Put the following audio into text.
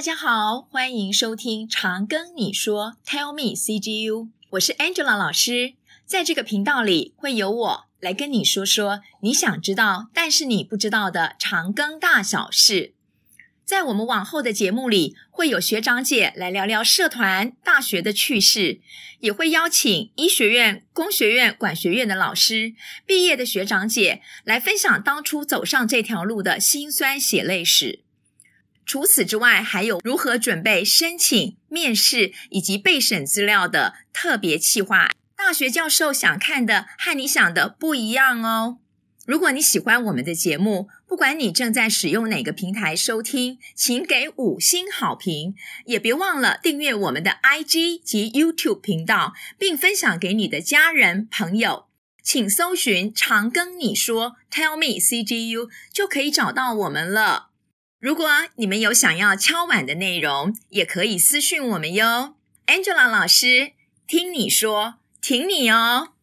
大家好，欢迎收听长庚你说 Tell me CGU，我是 Angela 老师，在这个频道里会由我来跟你说说你想知道但是你不知道的长庚大小事。在我们往后的节目里，会有学长姐来聊聊社团、大学的趣事，也会邀请医学院、工学院、管学院的老师、毕业的学长姐来分享当初走上这条路的辛酸血泪史。除此之外，还有如何准备申请、面试以及备审资料的特别企划。大学教授想看的和你想的不一样哦。如果你喜欢我们的节目，不管你正在使用哪个平台收听，请给五星好评，也别忘了订阅我们的 IG 及 YouTube 频道，并分享给你的家人朋友。请搜寻“常跟你说 ”，Tell me CGU 就可以找到我们了。如果你们有想要敲碗的内容，也可以私讯我们哟。Angela 老师，听你说，挺你哦。